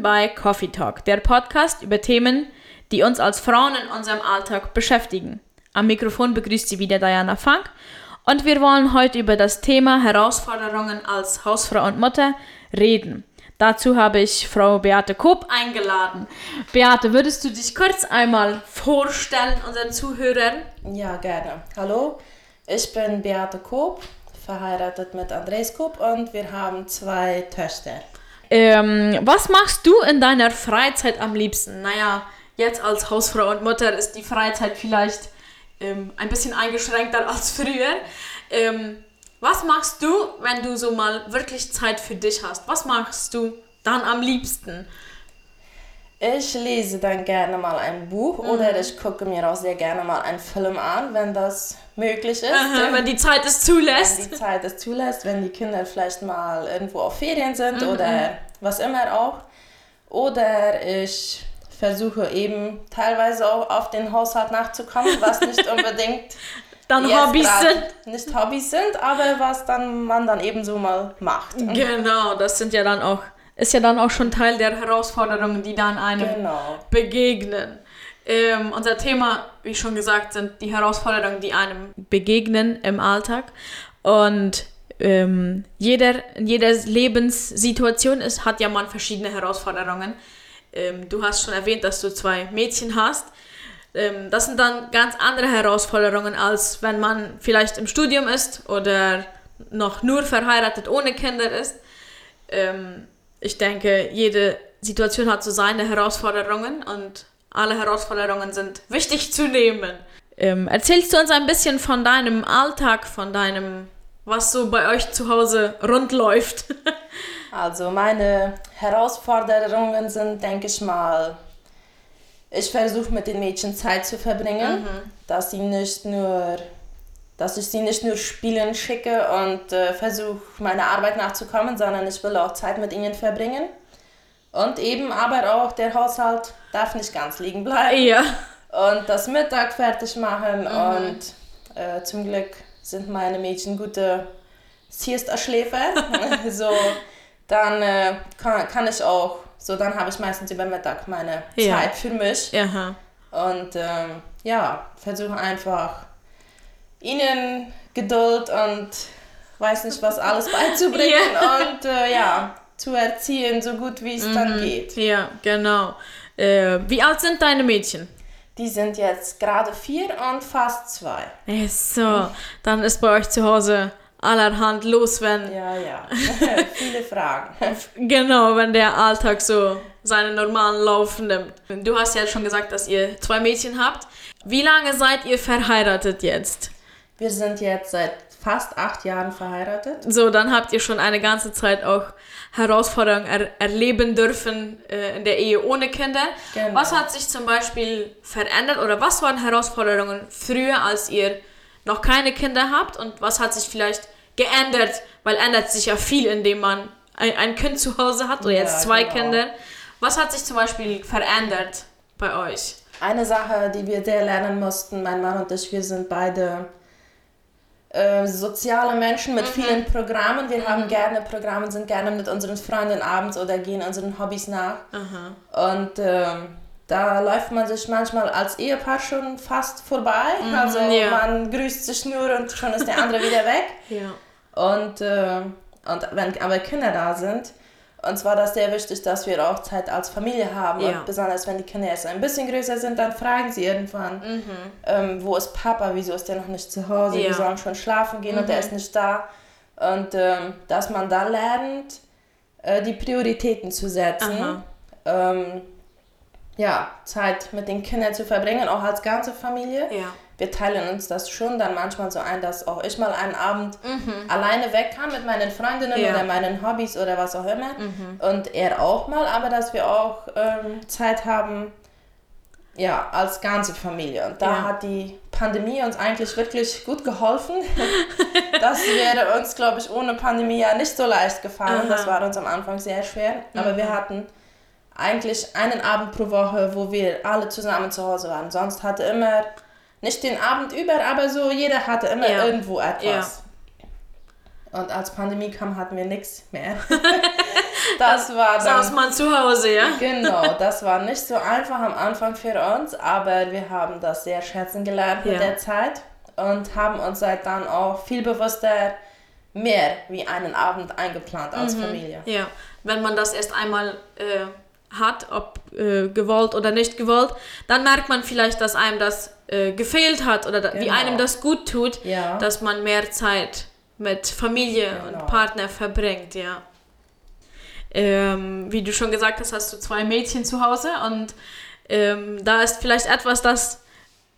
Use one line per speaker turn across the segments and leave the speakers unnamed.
Willkommen zu 15 Minuten bei Coffee Talk, der Podcast über Themen, die uns als Frauen in unserem Alltag beschäftigen. Am Mikrofon begrüßt sie wieder Diana Funk und wir wollen heute über das Thema Herausforderungen als Hausfrau und Mutter reden. Dazu habe ich Frau Beate Koop eingeladen. Beate, würdest du dich kurz einmal vorstellen unseren Zuhörern?
Ja, gerne. Hallo, ich bin Beate Koop, verheiratet mit Andres Koop und wir haben zwei Töchter.
Ähm, was machst du in deiner Freizeit am liebsten? Naja, jetzt als Hausfrau und Mutter ist die Freizeit vielleicht ähm, ein bisschen eingeschränkter als früher. Ähm, was machst du, wenn du so mal wirklich Zeit für dich hast? Was machst du dann am liebsten?
Ich lese dann gerne mal ein Buch mhm. oder ich gucke mir auch sehr gerne mal einen Film an, wenn das möglich ist.
Aha, wenn die Zeit es zulässt.
Wenn die Zeit es zulässt, wenn die Kinder vielleicht mal irgendwo auf Ferien sind mhm. oder was immer auch. Oder ich versuche eben teilweise auch auf den Haushalt nachzukommen, was nicht unbedingt
dann Hobbys sind.
Nicht Hobbys sind, aber was dann man dann eben so mal macht.
Genau, das sind ja dann auch ist ja dann auch schon Teil der Herausforderungen, die dann einem
genau.
begegnen. Ähm, unser Thema, wie schon gesagt, sind die Herausforderungen, die einem begegnen im Alltag. Und ähm, jeder, in jeder Lebenssituation ist, hat ja man verschiedene Herausforderungen. Ähm, du hast schon erwähnt, dass du zwei Mädchen hast. Ähm, das sind dann ganz andere Herausforderungen, als wenn man vielleicht im Studium ist oder noch nur verheiratet ohne Kinder ist. Ähm, ich denke, jede Situation hat so seine Herausforderungen und alle Herausforderungen sind wichtig zu nehmen. Ähm, erzählst du uns ein bisschen von deinem Alltag, von deinem, was so bei euch zu Hause rund läuft?
also meine Herausforderungen sind, denke ich mal, ich versuche mit den Mädchen Zeit zu verbringen, mhm. dass sie nicht nur dass ich sie nicht nur spielen schicke und äh, versuche, meiner Arbeit nachzukommen, sondern ich will auch Zeit mit ihnen verbringen. Und eben aber auch der Haushalt darf nicht ganz liegen bleiben.
Ja.
Und das Mittag fertig machen. Mhm. Und äh, zum Glück sind meine Mädchen gute Siesta-Schläfer. so, dann äh, kann, kann ich auch, so dann habe ich meistens über Mittag meine ja. Zeit für mich.
Ja.
Und ähm, ja, versuche einfach ihnen Geduld und weiß nicht was alles beizubringen yeah. und äh, ja, zu erziehen, so gut wie es mhm. dann geht.
Ja, genau. Äh, wie alt sind deine Mädchen?
Die sind jetzt gerade vier und fast zwei.
So, dann ist bei euch zu Hause allerhand los, wenn.
Ja, ja. Viele Fragen.
genau, wenn der Alltag so seinen normalen Lauf nimmt. Du hast ja schon gesagt, dass ihr zwei Mädchen habt. Wie lange seid ihr verheiratet jetzt?
Wir sind jetzt seit fast acht Jahren verheiratet.
So, dann habt ihr schon eine ganze Zeit auch Herausforderungen er erleben dürfen äh, in der Ehe ohne Kinder. Genau. Was hat sich zum Beispiel verändert oder was waren Herausforderungen früher, als ihr noch keine Kinder habt und was hat sich vielleicht geändert, weil ändert sich ja viel, indem man ein, ein Kind zu Hause hat oder ja, jetzt zwei genau. Kinder. Was hat sich zum Beispiel verändert bei euch?
Eine Sache, die wir sehr lernen mussten, mein Mann und ich, wir sind beide äh, soziale Menschen mit mhm. vielen Programmen. Wir mhm. haben gerne Programme, sind gerne mit unseren Freunden abends oder gehen unseren Hobbys nach.
Mhm.
Und ähm, da läuft man sich manchmal als Ehepaar schon fast vorbei.
Mhm,
also ja. man grüßt sich nur und schon ist der andere wieder weg.
Ja.
Und, äh, und wenn aber Kinder da sind, uns war das sehr wichtig, dass wir auch Zeit als Familie haben. Ja. Und besonders wenn die Kinder jetzt ein bisschen größer sind, dann fragen sie irgendwann,
mhm.
ähm, wo ist Papa, wieso ist der noch nicht zu Hause, ja. wir sollen schon schlafen gehen mhm. und der ist nicht da. Und ähm, dass man da lernt, äh, die Prioritäten zu setzen. Ähm, ja, Zeit mit den Kindern zu verbringen, auch als ganze Familie.
Ja
wir teilen uns das schon dann manchmal so ein, dass auch ich mal einen Abend
mhm.
alleine weg kann mit meinen Freundinnen ja. oder meinen Hobbys oder was auch immer.
Mhm.
Und er auch mal, aber dass wir auch ähm, Zeit haben, ja, als ganze Familie. Und da ja. hat die Pandemie uns eigentlich wirklich gut geholfen. das wäre uns, glaube ich, ohne Pandemie ja nicht so leicht gefallen. Aha. Das war uns am Anfang sehr schwer. Aber mhm. wir hatten eigentlich einen Abend pro Woche, wo wir alle zusammen zu Hause waren. Sonst hatte immer nicht den Abend über, aber so jeder hatte immer ja. irgendwo etwas. Ja. Und als Pandemie kam, hatten wir nichts mehr. das war
dann... Saß man zu Hause, ja?
Genau, das war nicht so einfach am Anfang für uns, aber wir haben das sehr schätzen gelernt ja. mit der Zeit und haben uns seit dann auch viel bewusster mehr wie einen Abend eingeplant als mhm. Familie.
Ja, wenn man das erst einmal äh, hat, ob äh, gewollt oder nicht gewollt, dann merkt man vielleicht, dass einem das äh, gefehlt hat oder genau. wie einem das gut tut, ja. dass man mehr Zeit mit Familie genau. und Partner verbringt, ja. Ähm, wie du schon gesagt hast, hast du zwei Mädchen zu Hause und ähm, da ist vielleicht etwas, das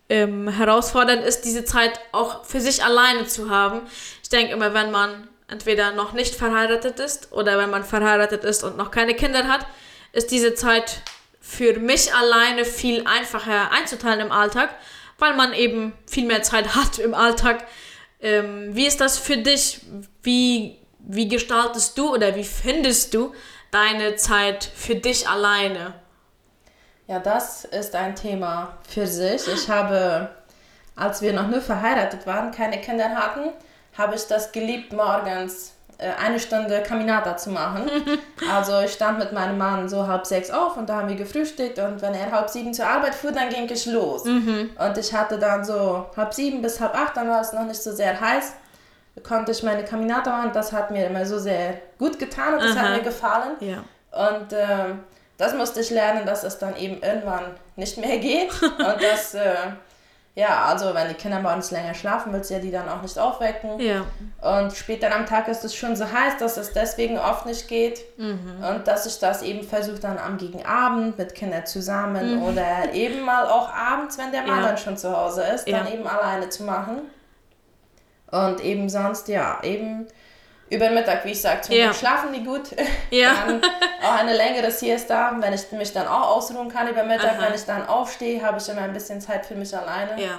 ähm, herausfordernd ist, diese Zeit auch für sich alleine zu haben. Ich denke immer, wenn man entweder noch nicht verheiratet ist oder wenn man verheiratet ist und noch keine Kinder hat, ist diese Zeit für mich alleine viel einfacher einzuteilen im Alltag, weil man eben viel mehr Zeit hat im Alltag. Ähm, wie ist das für dich? Wie, wie gestaltest du oder wie findest du deine Zeit für dich alleine?
Ja, das ist ein Thema für sich. Ich habe, als wir noch nur verheiratet waren, keine Kinder hatten, habe ich das geliebt, morgens eine Stunde Caminata zu machen. Also ich stand mit meinem Mann so halb sechs auf und da haben wir gefrühstückt und wenn er halb sieben zur Arbeit fuhr, dann ging ich los. Mhm. Und ich hatte dann so halb sieben bis halb acht, dann war es noch nicht so sehr heiß, konnte ich meine Caminata machen. Das hat mir immer so sehr gut getan und das Aha. hat mir gefallen. Ja. Und äh, das musste ich lernen, dass es dann eben irgendwann nicht mehr geht und das... Äh, ja, also wenn die Kinder morgens länger schlafen, willst du ja die dann auch nicht aufwecken. Ja. Und später am Tag ist es schon so heiß, dass es deswegen oft nicht geht. Mhm. Und dass ich das eben versuche dann am Gegenabend mit Kindern zusammen mhm. oder eben mal auch abends, wenn der Mann ja. dann schon zu Hause ist, ja. dann eben alleine zu machen. Und eben sonst, ja, eben über den Mittag, wie ich sage, zum ja. schlafen die gut. Ja. dann auch eine längere Siesta, wenn ich mich dann auch ausruhen kann über Mittag. Aha. Wenn ich dann aufstehe, habe ich immer ein bisschen Zeit für mich alleine. Ja.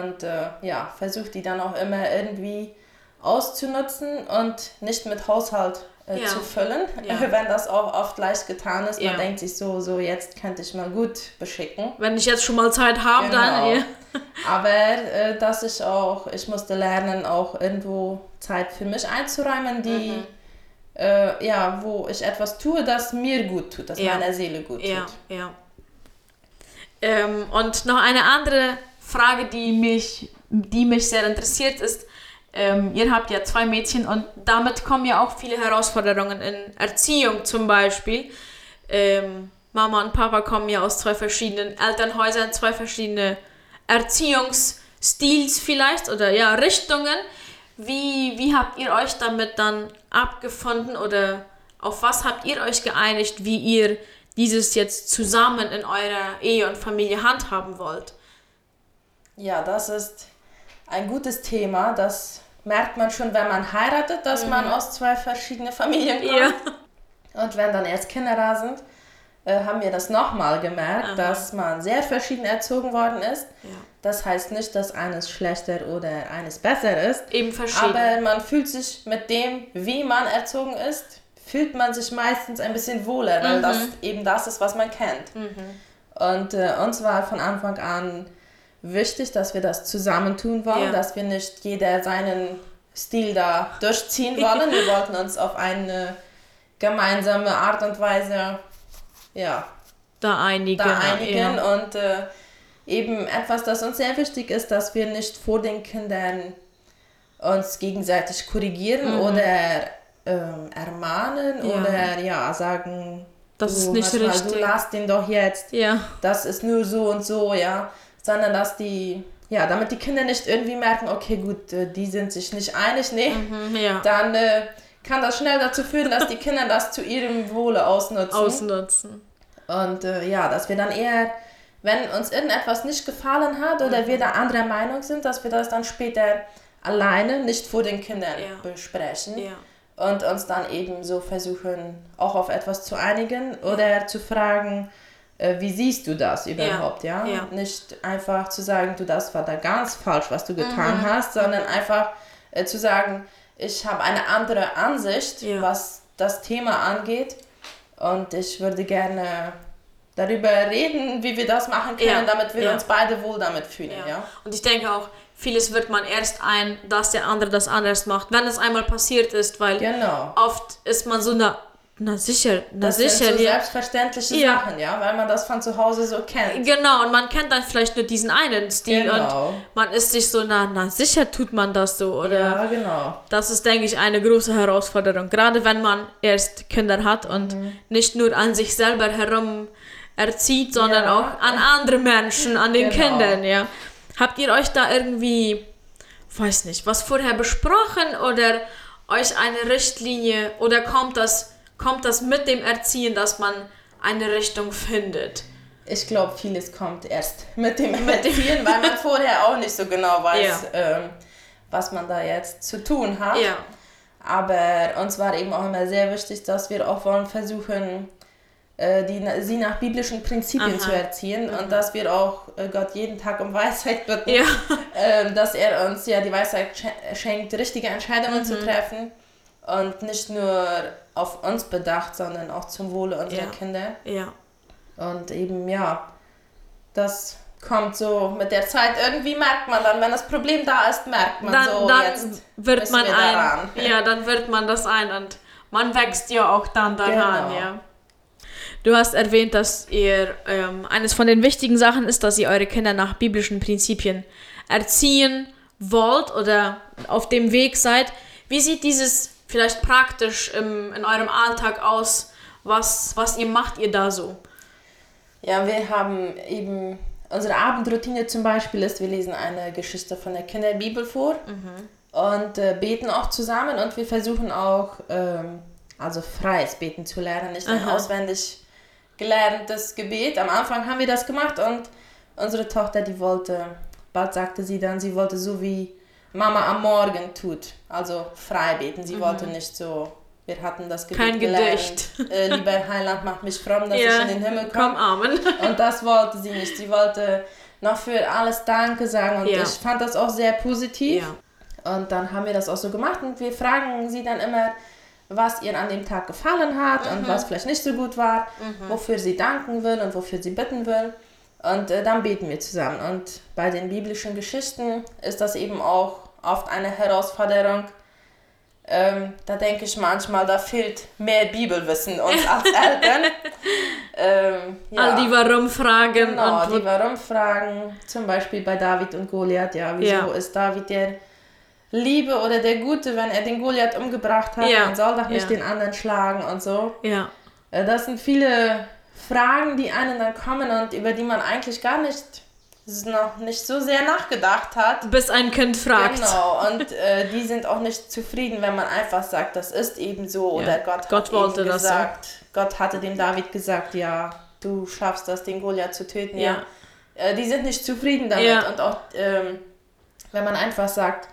Und äh, ja, versuche die dann auch immer irgendwie auszunutzen und nicht mit Haushalt äh, ja. zu füllen, ja. wenn das auch oft leicht getan ist. Man denkt sich so, so jetzt könnte ich mal gut beschicken.
Wenn ich jetzt schon mal Zeit habe, genau. dann. Ja.
Aber äh, dass ich auch, ich musste lernen, auch irgendwo Zeit für mich einzuräumen, die mhm. äh, ja, wo ich etwas tue, das mir gut tut, das meiner Seele gut tut.
Ja, ja. Ähm, und noch eine andere Frage, die mich, die mich sehr interessiert, ist, ähm, ihr habt ja zwei Mädchen und damit kommen ja auch viele Herausforderungen in Erziehung zum Beispiel. Ähm, Mama und Papa kommen ja aus zwei verschiedenen Elternhäusern, zwei verschiedene Erziehungsstils vielleicht oder ja, Richtungen. Wie, wie habt ihr euch damit dann abgefunden oder auf was habt ihr euch geeinigt, wie ihr dieses jetzt zusammen in eurer Ehe und Familie handhaben wollt?
Ja, das ist ein gutes Thema. Das merkt man schon, wenn man heiratet, dass mhm. man aus zwei verschiedenen Familien kommt. Ja. Und wenn dann erst Kinder da sind, haben wir das nochmal gemerkt, Aha. dass man sehr verschieden erzogen worden ist. Ja. Das heißt nicht, dass eines schlechter oder eines besser ist. Eben verschieden. Aber man fühlt sich mit dem, wie man erzogen ist, fühlt man sich meistens ein bisschen wohler, weil mhm. das eben das ist, was man kennt. Mhm. Und äh, uns war von Anfang an wichtig, dass wir das zusammentun wollen, ja. dass wir nicht jeder seinen Stil da durchziehen wollen. wir wollten uns auf eine gemeinsame Art und Weise ja,
da einigen.
Da einigen ja. und äh, eben etwas, das uns sehr wichtig ist, dass wir nicht vor den Kindern uns gegenseitig korrigieren mhm. oder ähm, ermahnen ja. oder ja sagen,
das ist nicht richtig.
du lass den doch jetzt. Ja. Das ist nur so und so, ja sondern dass die, ja, damit die Kinder nicht irgendwie merken, okay, gut, äh, die sind sich nicht einig, nee, mhm, ja. dann äh, kann das schnell dazu führen, dass die Kinder das zu ihrem Wohle ausnutzen.
Ausnutzen.
Und äh, ja, dass wir dann eher, wenn uns irgendetwas nicht gefallen hat oder mhm. wir da anderer Meinung sind, dass wir das dann später alleine, nicht vor den Kindern ja. besprechen. Ja. Und uns dann eben so versuchen, auch auf etwas zu einigen oder zu fragen, äh, wie siehst du das überhaupt, ja. ja? Nicht einfach zu sagen, du, das war da ganz falsch, was du getan mhm. hast, sondern einfach äh, zu sagen, ich habe eine andere Ansicht, ja. was das Thema angeht und ich würde gerne darüber reden, wie wir das machen können, ja. damit wir uns beide wohl damit fühlen, ja.
Und ich denke auch, vieles wird man erst ein, dass der andere das anders macht, wenn es einmal passiert ist, weil genau. oft ist man so eine Na sicher, na
das
sicher.
sind so
ja.
selbstverständliche
Ja.
Sachen, ja, weil man das von zu Hause so kennt.
Genau, und man kennt dann vielleicht nur diesen einen Stil
Genau.
und man ist sich so, na, na sicher tut man das so. Oder
Ja, genau.
das ist, denke ich, eine große Herausforderung. Gerade wenn man erst Kinder hat und
Mhm.
nicht nur an sich selber herum erzieht, sondern
Ja.
auch an andere Menschen, an den
Genau.
Kindern, ja. Habt ihr euch da irgendwie, weiß nicht, was vorher besprochen oder euch eine Richtlinie oder kommt das, kommt das mit dem Erziehen, dass man eine Richtung findet?
Ich glaube, vieles kommt erst mit dem Erziehen, weil man vorher auch nicht so genau weiß, ähm, was man da jetzt zu tun hat.
Ja.
Aber uns war eben auch immer sehr wichtig, dass wir auch wollen versuchen, äh, die, sie nach biblischen Prinzipien
Aha.
zu erziehen und dass wir auch äh, Gott jeden Tag um Weisheit bitten,
Ja.
ähm, dass er uns ja die Weisheit sch- schenkt, richtige Entscheidungen
Mhm.
zu treffen und nicht nur auf uns bedacht, sondern auch zum Wohle unserer
Ja.
Kinder.
Ja.
Und eben, ja, das kommt so mit der Zeit. Irgendwie merkt man dann, wenn das Problem da ist, merkt man
Dann,
so,
dann
jetzt
wird man
wir
ein.
daran.
Ja, dann wird man das ein und man wächst ja auch dann daran,
Genau.
ja. Du hast erwähnt, dass ihr ähm, eines von den wichtigen Sachen ist, dass ihr eure Kinder nach biblischen Prinzipien erziehen wollt oder auf dem Weg seid. Wie sieht dieses vielleicht praktisch im, in eurem Alltag aus? Was, was ihr macht ihr da so?
Ja, wir haben eben unsere Abendroutine zum Beispiel ist, wir lesen eine Geschichte von der Kinderbibel vor und äh, beten auch zusammen und wir versuchen auch, ähm, also freies Beten zu lernen, nicht ein auswendig gelerntes Gebet. Am Anfang haben wir das gemacht und unsere Tochter, die wollte, bald sagte sie dann, sie wollte so wie Mama am Morgen tut, also frei beten. Sie wollte nicht so, wir hatten das Gebet
Kein Gedicht.
Äh, lieber Heiland, mach mich fromm, dass
Ja,
ich in den Himmel komme.
Komm, Amen.
Und das wollte sie nicht. Sie wollte noch für alles Danke sagen und
Ja.
ich fand das auch sehr positiv.
Ja.
Und dann haben wir das auch so gemacht und wir fragen sie dann immer, was ihr an dem Tag gefallen hat
Mhm.
und was vielleicht nicht so gut war, wofür sie danken will und wofür sie bitten will. Und äh, dann beten wir zusammen. Und bei den biblischen Geschichten ist das eben auch oft eine Herausforderung. Ähm, da denke ich manchmal, da fehlt mehr Bibelwissen uns als Eltern. ähm, ja.
All die Warum-Fragen
Genau, die Warum-Fragen, zum Beispiel bei David und Goliath, ja, wieso
Ja.
ist David der Liebe oder der Gute, wenn er den Goliath umgebracht hat,
Ja.
man soll doch nicht
Ja.
den anderen schlagen und so.
ja.
Äh, Das sind viele Fragen, die einen dann kommen und über die man eigentlich gar nicht noch nicht so sehr nachgedacht hat.
Bis ein Kind fragt.
Genau, und äh, die sind auch nicht zufrieden, wenn man einfach sagt, das ist eben so
Ja.
oder Gott,
Gott
hat
wollte das so.
gesagt, Gott hatte dem David gesagt, ja, du schaffst das, den Goliath zu töten.
Ja.
Ja. Äh, die sind nicht zufrieden damit
Ja.
und auch ähm, wenn man einfach sagt,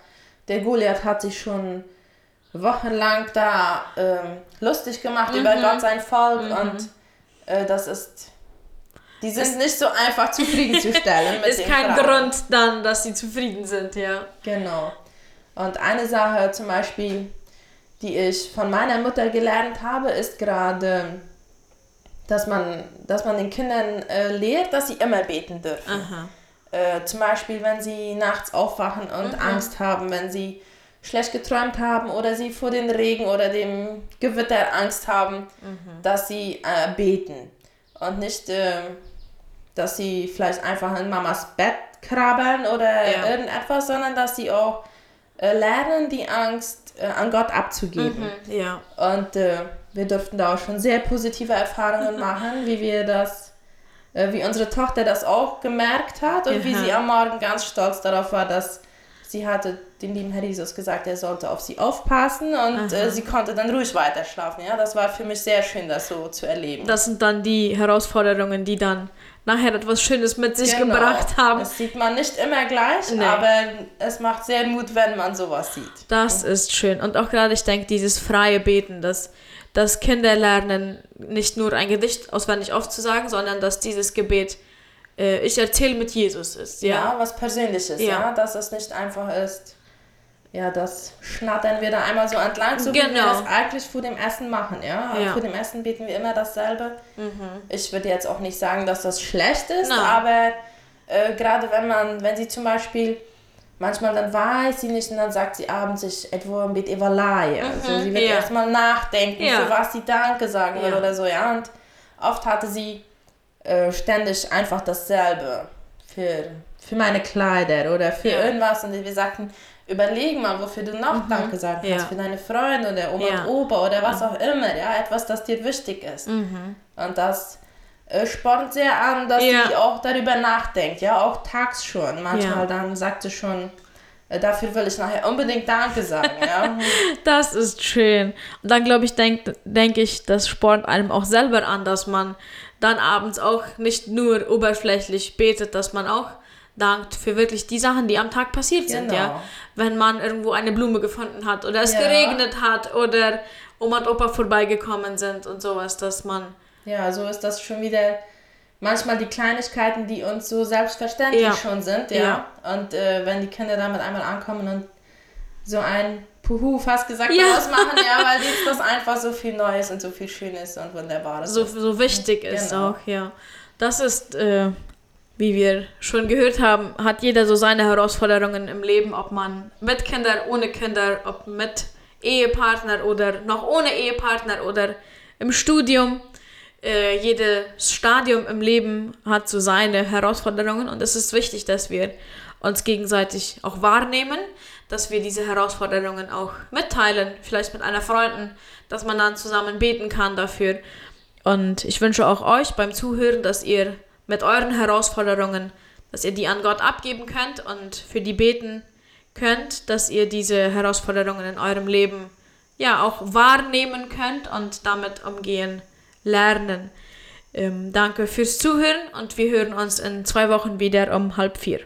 der Goliath hat sich schon wochenlang da ähm, lustig gemacht über
Mhm.
Gott, sein Volk und äh, das ist die sind nicht so einfach zufriedenzustellen.
Ist kein
Fragen.
Grund dann, dass sie zufrieden sind, ja.
Genau. Und eine Sache zum Beispiel, die ich von meiner Mutter gelernt habe, ist gerade, dass man, dass man den Kindern äh, lehrt, dass sie immer beten dürfen. Äh, zum Beispiel, wenn sie nachts aufwachen und
Mhm.
Angst haben, wenn sie schlecht geträumt haben oder sie vor dem Regen oder dem Gewitter Angst haben,
Mhm.
dass sie äh, beten. Und nicht, äh, dass sie vielleicht einfach in Mamas Bett krabbeln oder
Ja.
irgendetwas, sondern dass sie auch äh, lernen, die Angst äh, an Gott abzugeben.
Ja.
Und äh, wir durften da auch schon sehr positive Erfahrungen machen, wie wir das, äh, wie unsere Tochter das auch gemerkt hat und wie
Aha.
sie am Morgen ganz stolz darauf war, dass sie hatte dem lieben Herr Jesus gesagt, er sollte auf sie aufpassen und äh, sie konnte dann ruhig weiter schlafen. Ja, das war für mich sehr schön, das so zu erleben.
Das sind dann die Herausforderungen, die dann nachher etwas Schönes mit sich
Genau.
gebracht haben.
Das sieht man nicht immer gleich,
Nee.
aber es macht sehr Mut, wenn man sowas sieht.
Das ist schön. Und auch gerade, ich denke, dieses freie Beten, dass, dass Kinder lernen, nicht nur ein Gedicht auswendig aufzusagen, sondern dass dieses Gebet, äh, ich erzähle mit Jesus ist.
Ja,
Ja.
was Persönliches,
Ja.
ja. dass es nicht einfach ist, ja, das schnattern wir da einmal so entlang, so wie wir
Genau.
das eigentlich vor dem Essen machen, ja.
Ja.
Vor dem Essen beten wir immer dasselbe. Ich würde jetzt auch nicht sagen, dass das schlecht ist,
Nein.
aber äh, gerade wenn man, wenn sie zum Beispiel manchmal dann weiß sie nicht und dann sagt sie abends sich etwa bisschen überleihe.
Mhm,
also sie wird
ja.
erstmal nachdenken,
Ja.
für was sie Danke sagen will
Ja.
oder so, ja. Und oft hatte sie äh, ständig einfach dasselbe für, für meine Kleider oder für
Ja.
irgendwas und wir sagten, überleg mal, wofür du noch Danke sagen kannst,
Mhm. Ja.
für deine Freunde oder Oma
Ja. Mhm.
und Opa oder was auch immer, ja, etwas, das dir wichtig ist. Und das äh, spornt sehr an, dass
Ja.
sie auch darüber nachdenkt, ja, auch tags schon. Manchmal dann sagt sie schon, äh, dafür will ich nachher unbedingt Danke sagen, ja.
Das ist schön. Und dann glaube ich, denke denk ich, das spornt einem auch selber an, dass man dann abends auch nicht nur oberflächlich betet, dass man auch dankt für wirklich die Sachen, die am Tag passiert sind,
Genau.
ja. Wenn man irgendwo eine Blume gefunden hat oder es
Ja.
geregnet hat oder Oma und Opa vorbeigekommen sind und sowas, dass man
Ja, so ist das schon wieder manchmal die Kleinigkeiten, die uns so selbstverständlich
Ja.
schon sind, ja. Und äh, wenn die Kinder damit einmal ankommen und so ein Puhu fast gesagt
Ja.
daraus machen, ja, weil jetzt das einfach so viel Neues und so viel Schönes und Wunderbares
so,
ist.
so wichtig ist
Genau.
auch, ja. Das ist, äh, wie wir schon gehört haben, hat jeder so seine Herausforderungen im Leben, ob man mit Kindern, ohne Kinder, ob mit Ehepartner oder noch ohne Ehepartner oder im Studium. Äh, jedes Stadium im Leben hat so seine Herausforderungen und es ist wichtig, dass wir uns gegenseitig auch wahrnehmen, dass wir diese Herausforderungen auch mitteilen, vielleicht mit einer Freundin, dass man dann zusammen beten kann dafür. Und ich wünsche auch euch beim Zuhören, dass ihr mit euren Herausforderungen, dass ihr die an Gott abgeben könnt und für die beten könnt, dass ihr diese Herausforderungen in eurem Leben ja auch wahrnehmen könnt und damit umgehen lernen. Ähm, danke fürs Zuhören und wir hören uns in zwei Wochen wieder um halb vier.